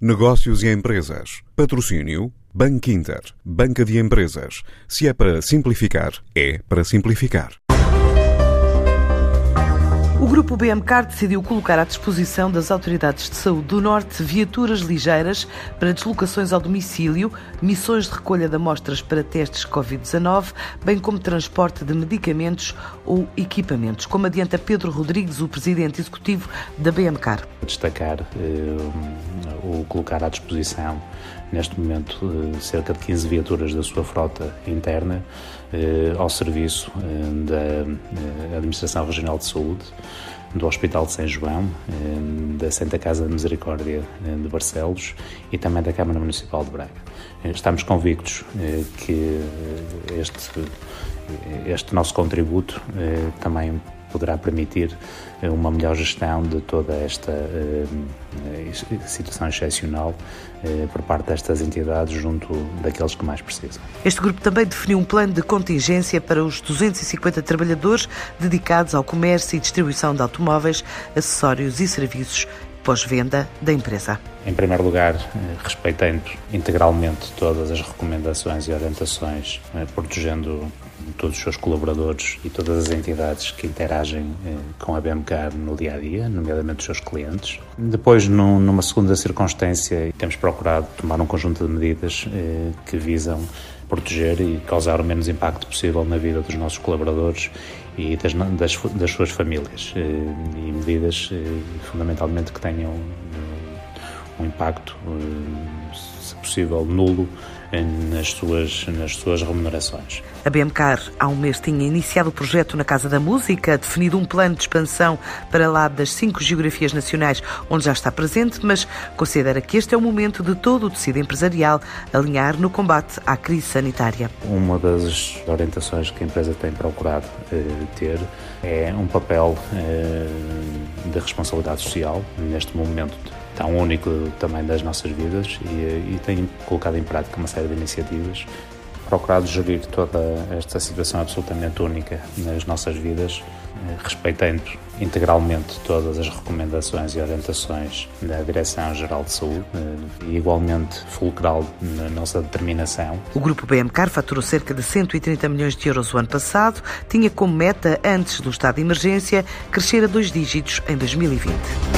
Negócios e empresas. Patrocínio Banco Inter. Banca de empresas. Se é para simplificar, é para simplificar. O Grupo BMCAR decidiu colocar à disposição das autoridades de saúde do Norte viaturas ligeiras para deslocações ao domicílio, missões de recolha de amostras para testes Covid-19, bem como transporte de medicamentos ou equipamentos, como adianta Pedro Rodrigues, o presidente executivo da BMCAR. Destacar eh, o colocar à disposição, neste momento, eh, cerca de 15 viaturas da sua frota interna eh, ao serviço eh, da Administração Regional de Saúde, do Hospital de São João, da Santa Casa da Misericórdia de Barcelos e também da Câmara Municipal de Braga. Estamos convictos que este, este nosso contributo também poderá permitir eh, uma melhor gestão de toda esta eh, situação excepcional eh, por parte destas entidades junto daqueles que mais precisam. Este grupo também definiu um plano de contingência para os 250 trabalhadores dedicados ao comércio e distribuição de automóveis, acessórios e serviços pós-venda da empresa. Em primeiro lugar, respeitando integralmente todas as recomendações e orientações, protegendo todos os seus colaboradores e todas as entidades que interagem eh, com a BMK no dia a dia, nomeadamente os seus clientes. Depois, numa segunda circunstância, temos procurado tomar um conjunto de medidas eh, que visam proteger e causar o menos impacto possível na vida dos nossos colaboradores e das, das, das suas famílias. Eh, e medidas, fundamentalmente, que tenham um impacto, se possível, nulo nas suas, nas suas remunerações. A BMCAR há um mês tinha iniciado o projeto na Casa da Música, definido um plano de expansão para lá das cinco geografias nacionais onde já está presente, mas considera que este é o momento de todo o tecido empresarial alinhar no combate à crise sanitária. Uma das orientações que a empresa tem procurado eh, ter é um papel eh, de responsabilidade social neste momento tão único também das nossas vidas e, e tem colocado em prática uma série de iniciativas procurado gerir toda esta situação absolutamente única nas nossas vidas, eh, respeitando integralmente todas as recomendações e orientações da Direção-Geral de Saúde eh, e igualmente fulcral na nossa determinação. O Grupo BMCAR faturou cerca de 130 milhões de euros o ano passado, tinha como meta, antes do estado de emergência, crescer a dois dígitos em 2020.